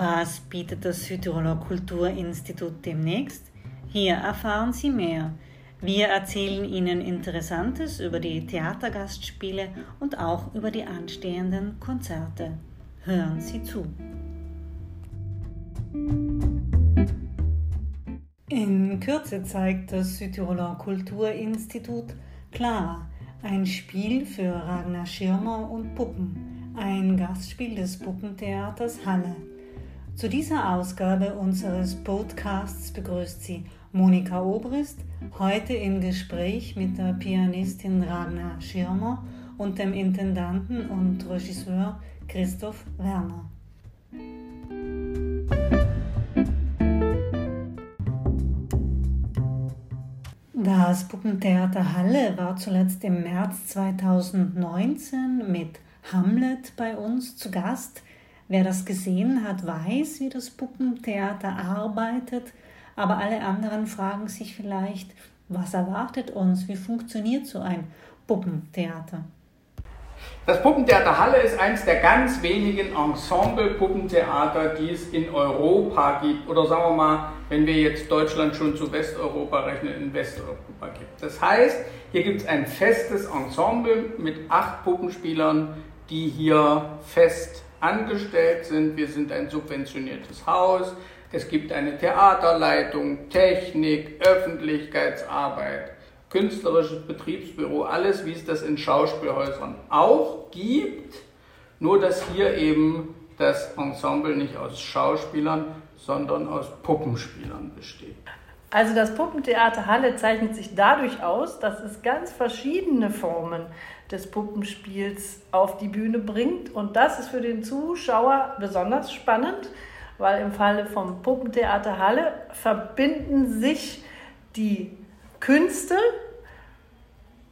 Was bietet das Südtiroler Kulturinstitut demnächst? Hier erfahren Sie mehr. Wir erzählen Ihnen Interessantes über die Theatergastspiele und auch über die anstehenden Konzerte. Hören Sie zu. In Kürze zeigt das Südtiroler Kulturinstitut Clara, ein Spiel für Ragnar Schirmer und Puppen, ein Gastspiel des Puppentheaters Halle. Zu dieser Ausgabe unseres Podcasts begrüßt sie Monika Obrist, heute im Gespräch mit der Pianistin Ragnar Schirmer und dem Intendanten und Regisseur Christoph Werner. Das Puppentheater Halle war zuletzt im März 2019 mit Hamlet bei uns zu Gast. Wer das gesehen hat, weiß, wie das Puppentheater arbeitet, aber alle anderen fragen sich vielleicht, was erwartet uns, wie funktioniert so ein Puppentheater? Das Puppentheater Halle ist eines der ganz wenigen Ensemble-Puppentheater, die es in Europa gibt. Oder sagen wir mal, wenn wir jetzt Deutschland schon zu Westeuropa rechnen, in Westeuropa gibt. Das heißt, hier gibt es ein festes Ensemble mit acht Puppenspielern, die hier fest angestellt sind. Wir sind ein subventioniertes Haus. Es gibt eine Theaterleitung, Technik, Öffentlichkeitsarbeit künstlerisches Betriebsbüro, alles, wie es das in Schauspielhäusern auch gibt, nur dass hier eben das Ensemble nicht aus Schauspielern, sondern aus Puppenspielern besteht. Also das Puppentheater Halle zeichnet sich dadurch aus, dass es ganz verschiedene Formen des Puppenspiels auf die Bühne bringt. Und das ist für den Zuschauer besonders spannend, weil im Falle vom Puppentheater Halle verbinden sich die Künste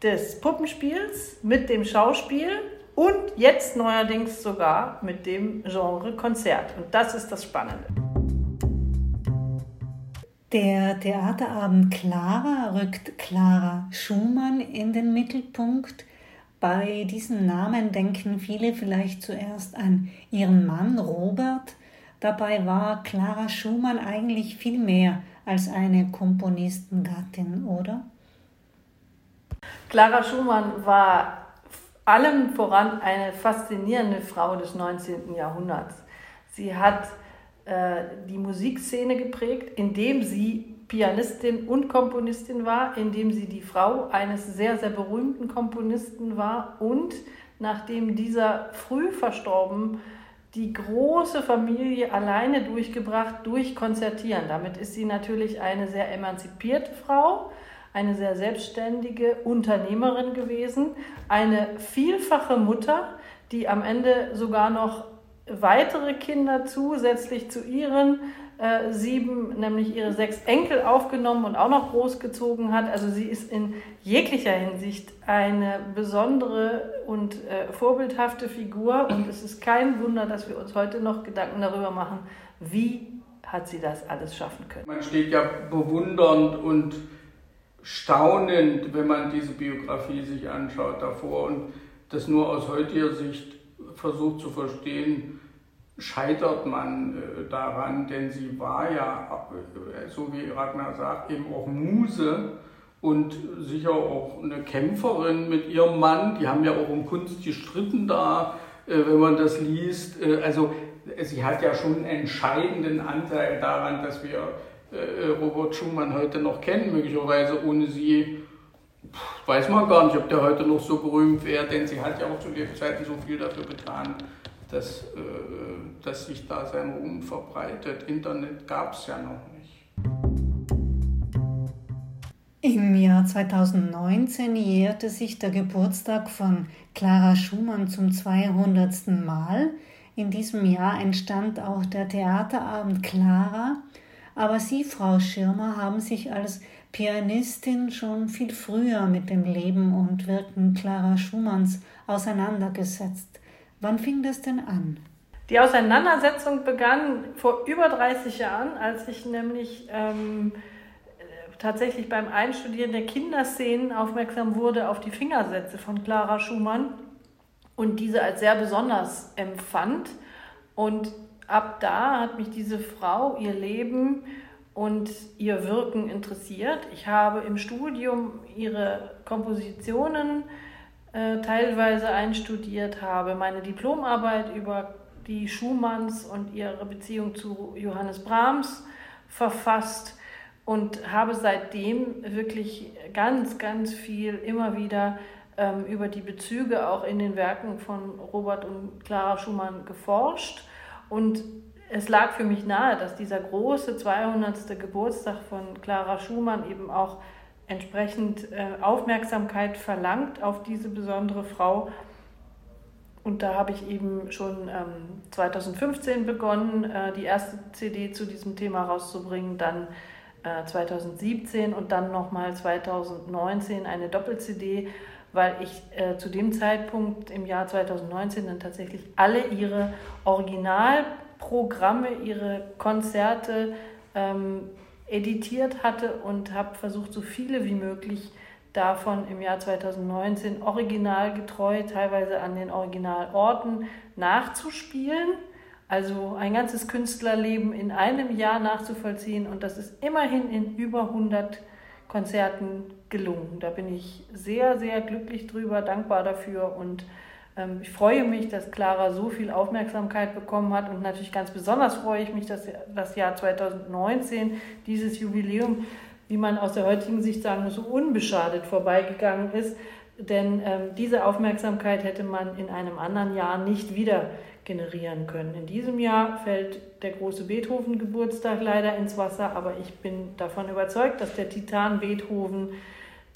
des Puppenspiels mit dem Schauspiel und jetzt neuerdings sogar mit dem Genre Konzert. Und das ist das Spannende. Der Theaterabend Clara rückt Clara Schumann in den Mittelpunkt. Bei diesem Namen denken viele vielleicht zuerst an ihren Mann Robert. Dabei war Clara Schumann eigentlich viel mehr als eine Komponistengattin, oder? Clara Schumann war allem voran eine faszinierende Frau des 19. Jahrhunderts. Sie hat äh, die Musikszene geprägt, indem sie Pianistin und Komponistin war, indem sie die Frau eines sehr, sehr berühmten Komponisten war und nachdem dieser früh verstorben die große Familie alleine durchgebracht durch Konzertieren. Damit ist sie natürlich eine sehr emanzipierte Frau, eine sehr selbstständige Unternehmerin gewesen, eine vielfache Mutter, die am Ende sogar noch weitere Kinder zusätzlich zu ihren äh, sieben, nämlich ihre sechs Enkel aufgenommen und auch noch großgezogen hat. Also sie ist in jeglicher Hinsicht eine besondere und äh, vorbildhafte Figur und es ist kein Wunder, dass wir uns heute noch Gedanken darüber machen, wie hat sie das alles schaffen können. Man steht ja bewundernd und staunend, wenn man diese Biografie sich anschaut davor und das nur aus heutiger Sicht versucht zu verstehen, scheitert man äh, daran, denn sie war ja, äh, so wie Ragnar sagt, eben auch Muse und sicher auch eine Kämpferin mit ihrem Mann. Die haben ja auch um Kunst gestritten da, äh, wenn man das liest. Also sie hat ja schon einen entscheidenden Anteil daran, dass wir Robert Schumann heute noch kennen, möglicherweise ohne sie weiß man gar nicht, ob der heute noch so berühmt wäre, denn sie hat ja auch zu Lebzeiten so viel dafür getan, dass, äh, dass sich da sein Ruhm verbreitet. Internet gab es ja noch nicht. Im Jahr 2019 jährte sich der Geburtstag von Clara Schumann zum 200. Mal. In diesem Jahr entstand auch der Theaterabend Clara. Aber Sie, Frau Schirmer, haben sich als Pianistin schon viel früher mit dem Leben und Wirken Clara Schumanns auseinandergesetzt. Wann fing das denn an? Die Auseinandersetzung begann vor über 30 Jahren, als ich nämlich ähm, tatsächlich beim Einstudieren der Kinderszenen aufmerksam wurde auf die Fingersätze von Clara Schumann und diese als sehr besonders empfand. Und ab da hat mich diese Frau, ihr Leben und ihr Wirken interessiert. Ich habe im Studium ihre Kompositionen äh, teilweise einstudiert, habe meine Diplomarbeit über die Schumanns und ihre Beziehung zu Johannes Brahms verfasst und habe seitdem wirklich ganz, ganz viel immer wieder ähm, über die Bezüge auch in den Werken von Robert und Clara Schumann geforscht. Und es lag für mich nahe, dass dieser große 200. Geburtstag von Clara Schumann eben auch entsprechend äh, Aufmerksamkeit verlangt auf diese besondere Frau. Und da habe ich eben schon ähm, 2015 begonnen, äh, die erste CD zu diesem Thema rauszubringen, dann äh, 2017 und dann nochmal 2019 eine Doppel-CD, weil ich äh, zu dem Zeitpunkt im Jahr 2019 dann tatsächlich alle ihre Originalprogramme, ihre Konzerte ähm, editiert hatte und habe versucht, so viele wie möglich davon im Jahr 2019 originalgetreu, teilweise an den Originalorten nachzuspielen. Also ein ganzes Künstlerleben in einem Jahr nachzuvollziehen und das ist immerhin in über 100 Konzerten gelungen. Da bin ich sehr, sehr glücklich drüber, dankbar dafür und ich freue mich, dass Clara so viel Aufmerksamkeit bekommen hat und natürlich ganz besonders freue ich mich, dass das Jahr 2019, dieses Jubiläum, wie man aus der heutigen Sicht sagen muss, so unbeschadet vorbeigegangen ist. Denn ähm, diese Aufmerksamkeit hätte man in einem anderen Jahr nicht wieder generieren können. In diesem Jahr fällt der große Beethoven-Geburtstag leider ins Wasser, aber ich bin davon überzeugt, dass der Titan Beethoven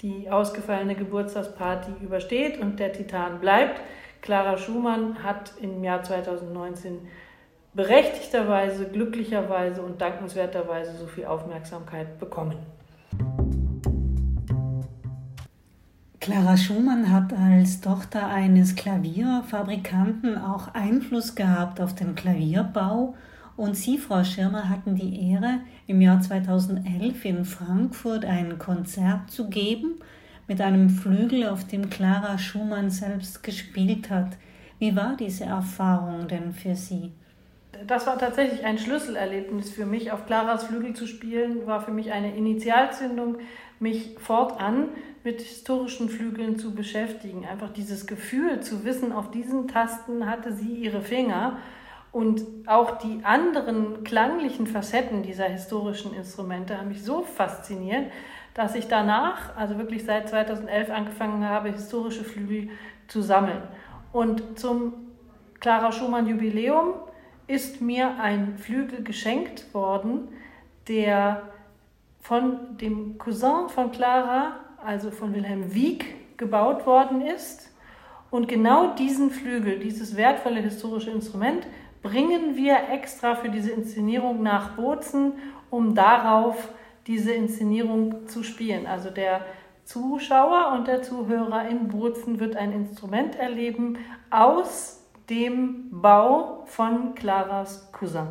die ausgefallene Geburtstagsparty übersteht und der Titan bleibt. Clara Schumann hat im Jahr 2019 berechtigterweise, glücklicherweise und dankenswerterweise so viel Aufmerksamkeit bekommen. Clara Schumann hat als Tochter eines Klavierfabrikanten auch Einfluss gehabt auf den Klavierbau und Sie, Frau Schirmer, hatten die Ehre, im Jahr 2011 in Frankfurt ein Konzert zu geben mit einem Flügel, auf dem Clara Schumann selbst gespielt hat. Wie war diese Erfahrung denn für Sie? Das war tatsächlich ein Schlüsselerlebnis für mich. Auf Claras Flügel zu spielen, war für mich eine Initialzündung, mich fortan mit historischen Flügeln zu beschäftigen. Einfach dieses Gefühl zu wissen, auf diesen Tasten hatte sie ihre Finger. Und auch die anderen klanglichen Facetten dieser historischen Instrumente haben mich so fasziniert, dass ich danach, also wirklich seit 2011 angefangen habe, historische Flügel zu sammeln. Und zum Clara Schumann Jubiläum ist mir ein Flügel geschenkt worden, der von dem Cousin von Clara, also von Wilhelm Wieck, gebaut worden ist. Und genau diesen Flügel, dieses wertvolle historische Instrument, bringen wir extra für diese Inszenierung nach Bozen, um darauf diese Inszenierung zu spielen. Also der Zuschauer und der Zuhörer in Bozen wird ein Instrument erleben aus dem Bau von Claras Cousin.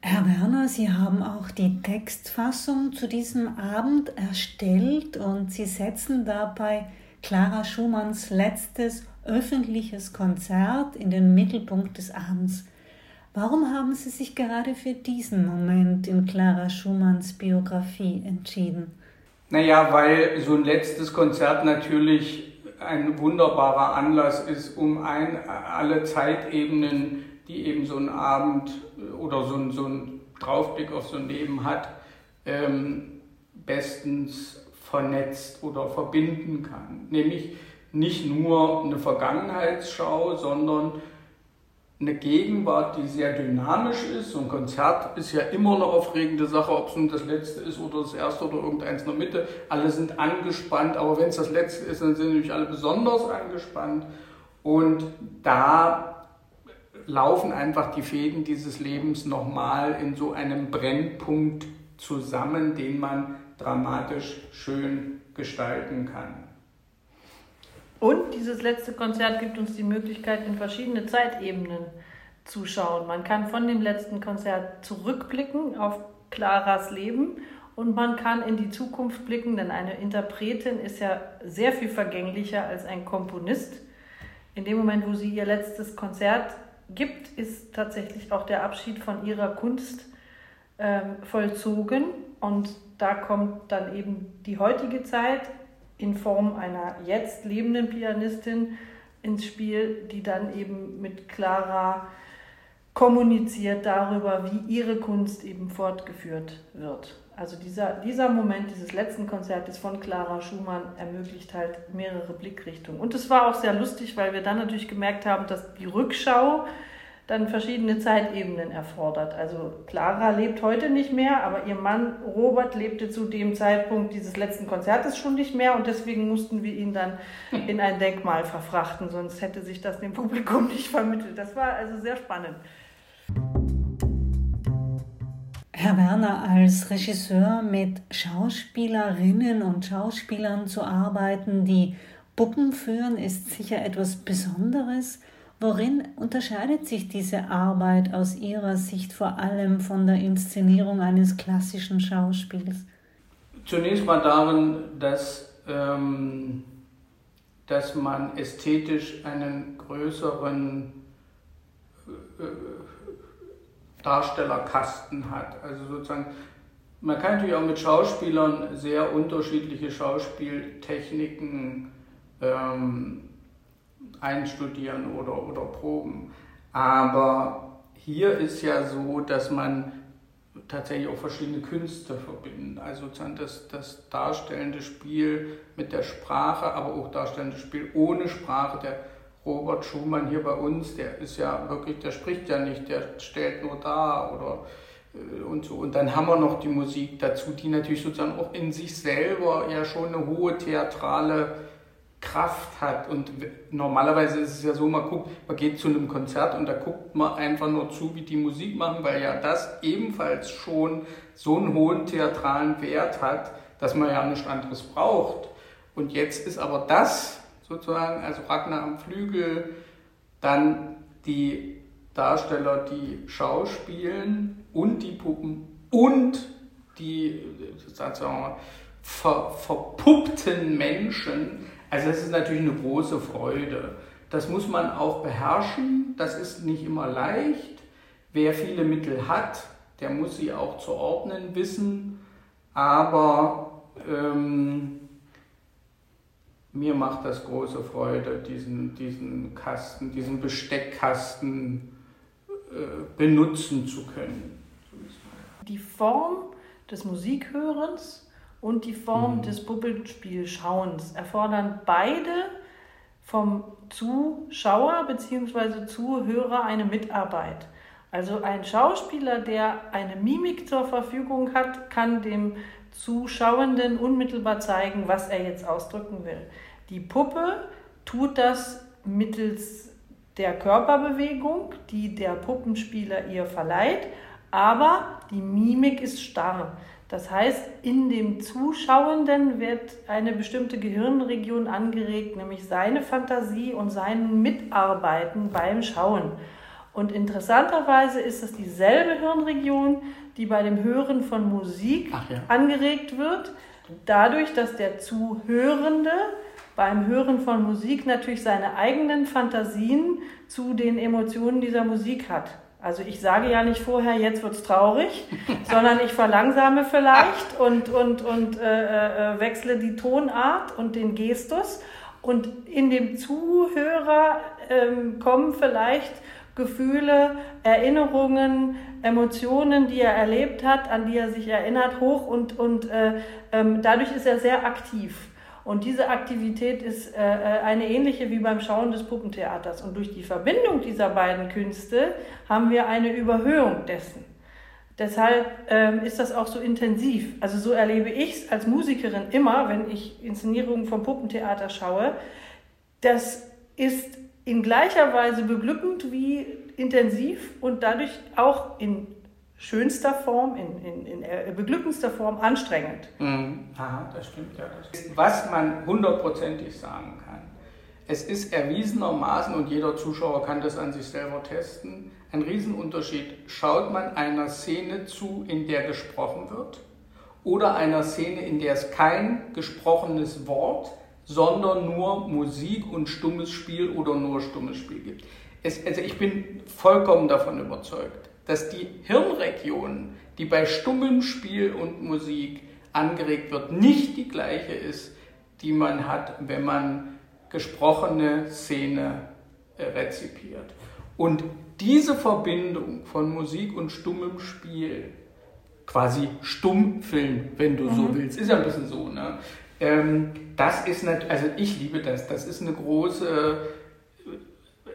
Herr Werner, Sie haben auch die Textfassung zu diesem Abend erstellt und Sie setzen dabei Clara Schumanns letztes öffentliches Konzert in den Mittelpunkt des Abends. Warum haben Sie sich gerade für diesen Moment in Clara Schumanns Biografie entschieden? Naja, weil so ein letztes Konzert natürlich ein wunderbarer Anlass ist, um ein, alle Zeitebenen, die eben so ein Abend oder so ein, so ein Draufblick auf so ein Leben hat, ähm, bestens vernetzt oder verbinden kann. Nämlich nicht nur eine Vergangenheitsschau, sondern eine Gegenwart, die sehr dynamisch ist. So ein Konzert ist ja immer eine aufregende Sache, ob es nun das letzte ist oder das erste oder irgendeins in der Mitte. Alle sind angespannt, aber wenn es das letzte ist, dann sind natürlich alle besonders angespannt. Und da laufen einfach die Fäden dieses Lebens nochmal in so einem Brennpunkt zusammen, den man dramatisch schön gestalten kann. Und dieses letzte Konzert gibt uns die Möglichkeit, in verschiedene Zeitebenen zu schauen. Man kann von dem letzten Konzert zurückblicken auf Claras Leben und man kann in die Zukunft blicken, denn eine Interpretin ist ja sehr viel vergänglicher als ein Komponist. In dem Moment, wo sie ihr letztes Konzert gibt, ist tatsächlich auch der Abschied von ihrer Kunst ähm, vollzogen. Und da kommt dann eben die heutige Zeit in Form einer jetzt lebenden Pianistin ins Spiel, die dann eben mit Clara kommuniziert darüber, wie ihre Kunst eben fortgeführt wird. Also dieser, dieser Moment dieses letzten Konzertes von Clara Schumann ermöglicht halt mehrere Blickrichtungen. Und es war auch sehr lustig, weil wir dann natürlich gemerkt haben, dass die Rückschau dann verschiedene Zeitebenen erfordert. Also Clara lebt heute nicht mehr, aber ihr Mann Robert lebte zu dem Zeitpunkt dieses letzten Konzertes schon nicht mehr und deswegen mussten wir ihn dann in ein Denkmal verfrachten, sonst hätte sich das dem Publikum nicht vermittelt. Das war also sehr spannend. Herr Werner, als Regisseur mit Schauspielerinnen und Schauspielern zu arbeiten, die Puppen führen, ist sicher etwas Besonderes. Worin unterscheidet sich diese Arbeit aus Ihrer Sicht vor allem von der Inszenierung eines klassischen Schauspiels? Zunächst mal darin, dass, ähm, dass man ästhetisch einen größeren äh, Darstellerkasten hat. Also sozusagen, man kann natürlich auch mit Schauspielern sehr unterschiedliche Schauspieltechniken ähm, einstudieren oder, oder proben. Aber hier ist ja so, dass man tatsächlich auch verschiedene Künste verbindet. Also sozusagen das, das darstellende Spiel mit der Sprache, aber auch darstellende Spiel ohne Sprache. Der Robert Schumann hier bei uns, der ist ja wirklich, der spricht ja nicht, der stellt nur da oder äh, und so. Und dann haben wir noch die Musik dazu, die natürlich sozusagen auch in sich selber ja schon eine hohe theatrale Kraft hat. Und normalerweise ist es ja so, man guckt, man geht zu einem Konzert und da guckt man einfach nur zu, wie die Musik machen, weil ja das ebenfalls schon so einen hohen theatralen Wert hat, dass man ja nichts anderes braucht. Und jetzt ist aber das sozusagen, also Ragnar am Flügel, dann die Darsteller, die schauspielen und die Puppen und die sagen wir mal, ver, verpuppten Menschen, also das ist natürlich eine große Freude. Das muss man auch beherrschen. Das ist nicht immer leicht. Wer viele Mittel hat, der muss sie auch zu ordnen wissen. Aber ähm, mir macht das große Freude, diesen, diesen Kasten, diesen Besteckkasten äh, benutzen zu können. Die Form des Musikhörens und die Form mhm. des Puppenspielschauens erfordern beide vom Zuschauer bzw. Zuhörer eine Mitarbeit. Also ein Schauspieler, der eine Mimik zur Verfügung hat, kann dem Zuschauenden unmittelbar zeigen, was er jetzt ausdrücken will. Die Puppe tut das mittels der Körperbewegung, die der Puppenspieler ihr verleiht, aber die Mimik ist starr. Das heißt, in dem Zuschauenden wird eine bestimmte Gehirnregion angeregt, nämlich seine Fantasie und sein Mitarbeiten beim Schauen. Und interessanterweise ist es dieselbe Hirnregion, die bei dem Hören von Musik ja. angeregt wird, dadurch, dass der Zuhörende beim Hören von Musik natürlich seine eigenen Fantasien zu den Emotionen dieser Musik hat. Also ich sage ja nicht vorher, jetzt wird es traurig, sondern ich verlangsame vielleicht und, und, und äh, äh, wechsle die Tonart und den Gestus. Und in dem Zuhörer ähm, kommen vielleicht Gefühle, Erinnerungen, Emotionen, die er erlebt hat, an die er sich erinnert, hoch und, und äh, ähm, dadurch ist er sehr aktiv. Und diese Aktivität ist äh, äh, eine ähnliche wie beim Schauen des Puppentheaters. Und durch die Verbindung dieser beiden Künste haben wir eine Überhöhung dessen. Deshalb ähm, ist das auch so intensiv. Also so erlebe ich es als Musikerin immer, wenn ich Inszenierungen vom Puppentheater schaue. Das ist in gleicher Weise beglückend wie intensiv und dadurch auch in schönster Form, in, in, in äh, beglückendster Form anstrengend. Mhm. Aha, das stimmt ja. Was man hundertprozentig sagen kann, es ist erwiesenermaßen, und jeder Zuschauer kann das an sich selber testen, ein Riesenunterschied. Schaut man einer Szene zu, in der gesprochen wird, oder einer Szene, in der es kein gesprochenes Wort, sondern nur Musik und stummes Spiel oder nur stummes Spiel gibt. es, also ich bin vollkommen davon überzeugt, dass die Hirnregion, die bei stummem Spiel und Musik angeregt wird, nicht die gleiche ist, die man hat, wenn man gesprochene Szene äh, rezipiert. Und diese Verbindung von Musik und stummem Spiel, quasi Stummfilm, wenn du mhm. so willst, ist ja ein bisschen so, ne? Ähm, das ist natürlich, also ich liebe das, das ist eine große,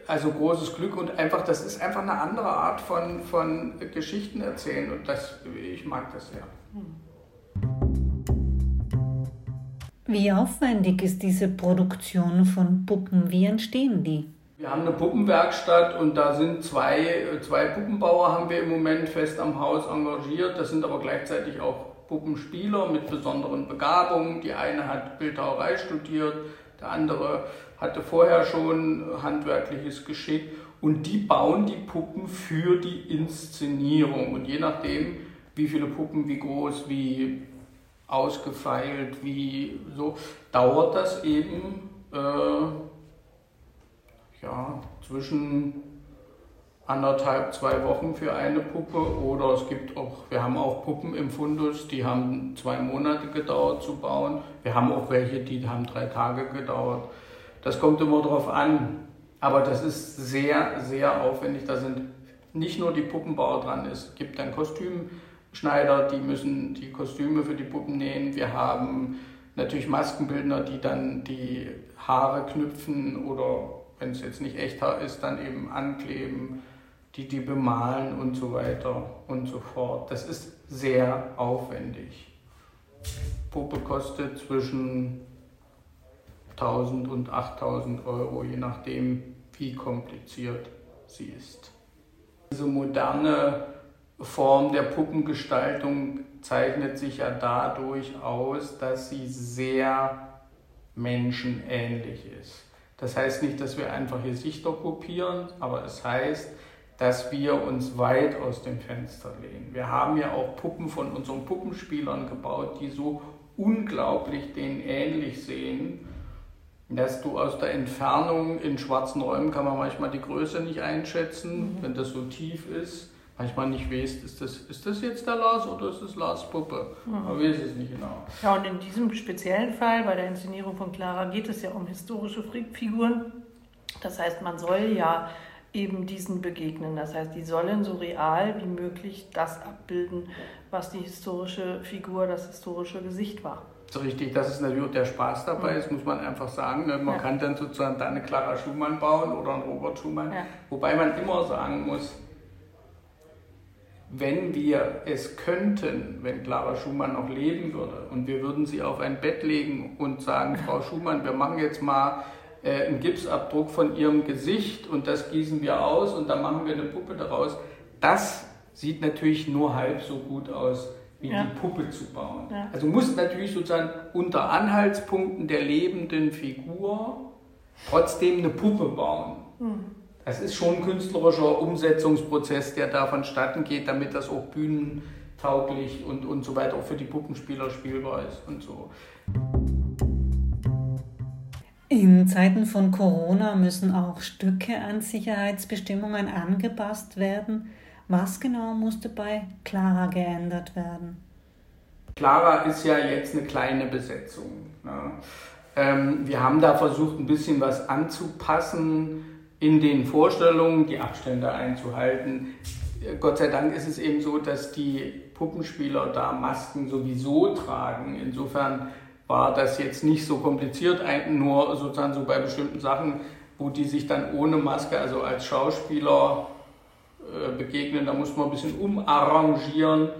also großes Glück und einfach, das ist einfach eine andere Art von, von Geschichten erzählen und das, ich mag das sehr. Wie aufwendig ist diese Produktion von Puppen? Wie entstehen die? Wir haben eine Puppenwerkstatt und da sind zwei, zwei Puppenbauer haben wir im Moment fest am Haus engagiert. Das sind aber gleichzeitig auch Puppenspieler mit besonderen Begabungen. Die eine hat Bildhauerei studiert, der andere hatte vorher schon handwerkliches Geschick und die bauen die Puppen für die Inszenierung. Und je nachdem, wie viele Puppen, wie groß, wie ausgefeilt, wie so, dauert das eben. Äh, ja, zwischen anderthalb, zwei Wochen für eine Puppe oder es gibt auch, wir haben auch Puppen im Fundus, die haben zwei Monate gedauert zu bauen. Wir haben auch welche, die haben drei Tage gedauert. Das kommt immer darauf an, aber das ist sehr, sehr aufwendig. Da sind nicht nur die Puppenbauer dran, es gibt dann Kostümschneider, die müssen die Kostüme für die Puppen nähen. Wir haben natürlich Maskenbildner, die dann die Haare knüpfen oder wenn es jetzt nicht echter ist, dann eben ankleben, die die bemalen und so weiter und so fort. Das ist sehr aufwendig. Puppe kostet zwischen 1000 und 8000 Euro, je nachdem, wie kompliziert sie ist. Diese moderne Form der Puppengestaltung zeichnet sich ja dadurch aus, dass sie sehr menschenähnlich ist. Das heißt nicht, dass wir einfach Gesichter kopieren, aber es heißt, dass wir uns weit aus dem Fenster lehnen. Wir haben ja auch Puppen von unseren Puppenspielern gebaut, die so unglaublich denen ähnlich sehen, dass du aus der Entfernung in schwarzen Räumen kann man manchmal die Größe nicht einschätzen, mhm. wenn das so tief ist manchmal nicht weißt, ist das, ist das jetzt der Lars oder ist das Lars Puppe? Mhm. Man weiß es nicht genau. Ja, und in diesem speziellen Fall, bei der Inszenierung von Clara, geht es ja um historische Figuren. Das heißt, man soll ja eben diesen begegnen. Das heißt, die sollen so real wie möglich das abbilden, was die historische Figur, das historische Gesicht war. So richtig, das ist natürlich auch der Spaß dabei, das muss man einfach sagen. Ne? Man ja. kann dann sozusagen eine Clara Schumann bauen oder einen Robert Schumann, ja. wobei man immer sagen muss, wenn wir es könnten, wenn Clara Schumann noch leben würde und wir würden sie auf ein Bett legen und sagen, Frau Schumann, wir machen jetzt mal äh, einen Gipsabdruck von ihrem Gesicht und das gießen wir aus und dann machen wir eine Puppe daraus. Das sieht natürlich nur halb so gut aus, wie ja. die Puppe zu bauen. Ja. Also muss natürlich sozusagen unter Anhaltspunkten der lebenden Figur trotzdem eine Puppe bauen. Mhm. Das ist schon ein künstlerischer Umsetzungsprozess, der da vonstatten geht, damit das auch bühnentauglich und, und so weiter auch für die Puppenspieler spielbar ist und so. In Zeiten von Corona müssen auch Stücke an Sicherheitsbestimmungen angepasst werden. Was genau musste bei Clara geändert werden? Clara ist ja jetzt eine kleine Besetzung. Ne? Ähm, wir haben da versucht, ein bisschen was anzupassen in den Vorstellungen die Abstände einzuhalten. Gott sei Dank ist es eben so, dass die Puppenspieler da Masken sowieso tragen. Insofern war das jetzt nicht so kompliziert, nur sozusagen so bei bestimmten Sachen, wo die sich dann ohne Maske, also als Schauspieler begegnen, da muss man ein bisschen umarrangieren.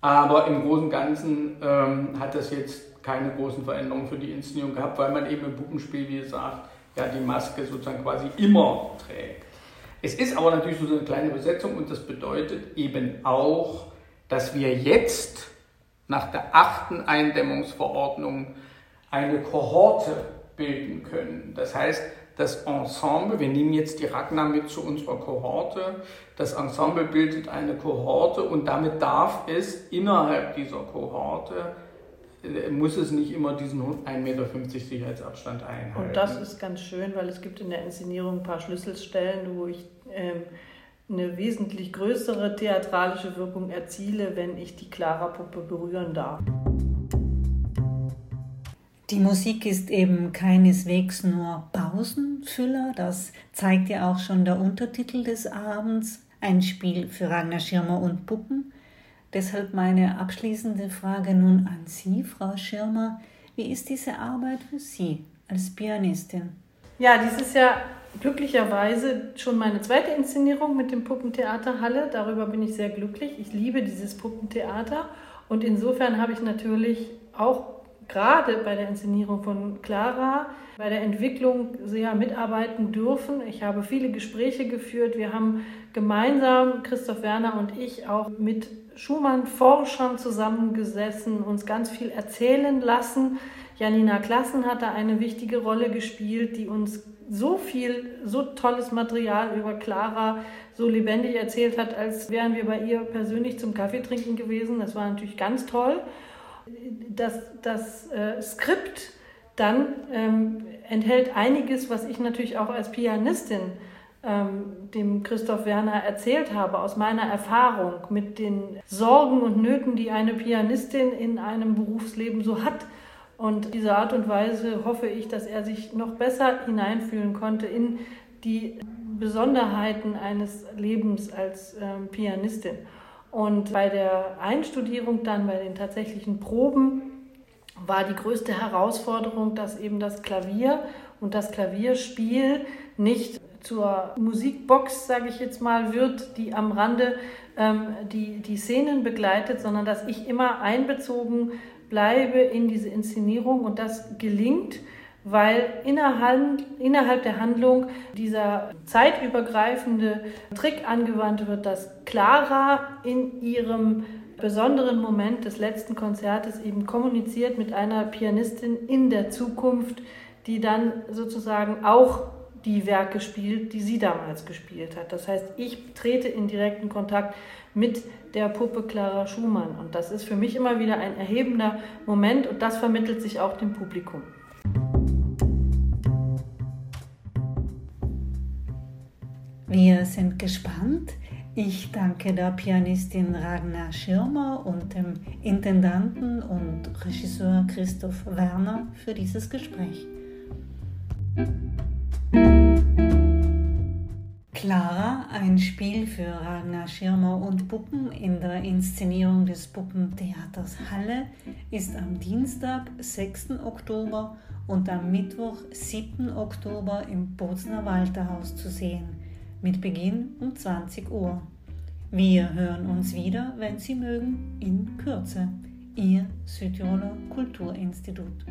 Aber im Großen und Ganzen ähm, hat das jetzt keine großen Veränderungen für die Inszenierung gehabt, weil man eben im Puppenspiel, wie gesagt, ja, die Maske sozusagen quasi immer trägt. Es ist aber natürlich so eine kleine Besetzung und das bedeutet eben auch, dass wir jetzt nach der achten Eindämmungsverordnung eine Kohorte bilden können. Das heißt, das Ensemble, wir nehmen jetzt die Ragnar mit zu unserer Kohorte, das Ensemble bildet eine Kohorte und damit darf es innerhalb dieser Kohorte äh, muss es nicht immer diesen 1,50 Meter Sicherheitsabstand einhalten. Und das ist ganz schön, weil es gibt in der Inszenierung ein paar Schlüsselstellen, wo ich ähm, eine wesentlich größere theatralische Wirkung erziele, wenn ich die Clara-Puppe berühren darf. Die Musik ist eben keineswegs nur Pausenfüller, das zeigt ja auch schon der Untertitel des Abends, ein Spiel für Ragnar Schirmer und Puppen. Deshalb meine abschließende Frage nun an Sie, Frau Schirmer. Wie ist diese Arbeit für Sie als Pianistin? Ja, dies ist ja glücklicherweise schon meine zweite Inszenierung mit dem Puppentheater Halle. Darüber bin ich sehr glücklich. Ich liebe dieses Puppentheater und insofern habe ich natürlich auch gerade bei der Inszenierung von Clara bei der Entwicklung sehr mitarbeiten dürfen. Ich habe viele Gespräche geführt. Wir haben gemeinsam, Christoph Werner und ich, auch mit Schumann-Forschern zusammengesessen, uns ganz viel erzählen lassen. Janina Klassen hat da eine wichtige Rolle gespielt, die uns so viel, so tolles Material über Clara so lebendig erzählt hat, als wären wir bei ihr persönlich zum Kaffee trinken gewesen. Das war natürlich ganz toll das, das äh, Skript dann ähm, enthält einiges, was ich natürlich auch als Pianistin ähm, dem Christoph Werner erzählt habe, aus meiner Erfahrung mit den Sorgen und Nöten, die eine Pianistin in einem Berufsleben so hat. Und diese Art und Weise hoffe ich, dass er sich noch besser hineinfühlen konnte in die Besonderheiten eines Lebens als ähm, Pianistin. Und bei der Einstudierung, dann bei den tatsächlichen Proben, war die größte Herausforderung, dass eben das Klavier und das Klavierspiel nicht zur Musikbox, sage ich jetzt mal, wird, die am Rande ähm, die, die Szenen begleitet, sondern dass ich immer einbezogen bleibe in diese Inszenierung. Und das gelingt weil innerhalb, innerhalb der Handlung dieser zeitübergreifende Trick angewandt wird, dass Clara in ihrem besonderen Moment des letzten Konzertes eben kommuniziert mit einer Pianistin in der Zukunft, die dann sozusagen auch die Werke spielt, die sie damals gespielt hat. Das heißt, ich trete in direkten Kontakt mit der Puppe Clara Schumann und das ist für mich immer wieder ein erhebender Moment und das vermittelt sich auch dem Publikum. Wir sind gespannt. Ich danke der Pianistin Ragnar Schirmer und dem Intendanten und Regisseur Christoph Werner für dieses Gespräch. Clara, ein Spiel für Ragnar Schirmer und Puppen in der Inszenierung des Puppentheaters Halle, ist am Dienstag, 6. Oktober und am Mittwoch, 7. Oktober im Bozner Walterhaus zu sehen mit Beginn um 20 Uhr. Wir hören uns wieder, wenn Sie mögen, in Kürze. Ihr Südtiroler Kulturinstitut.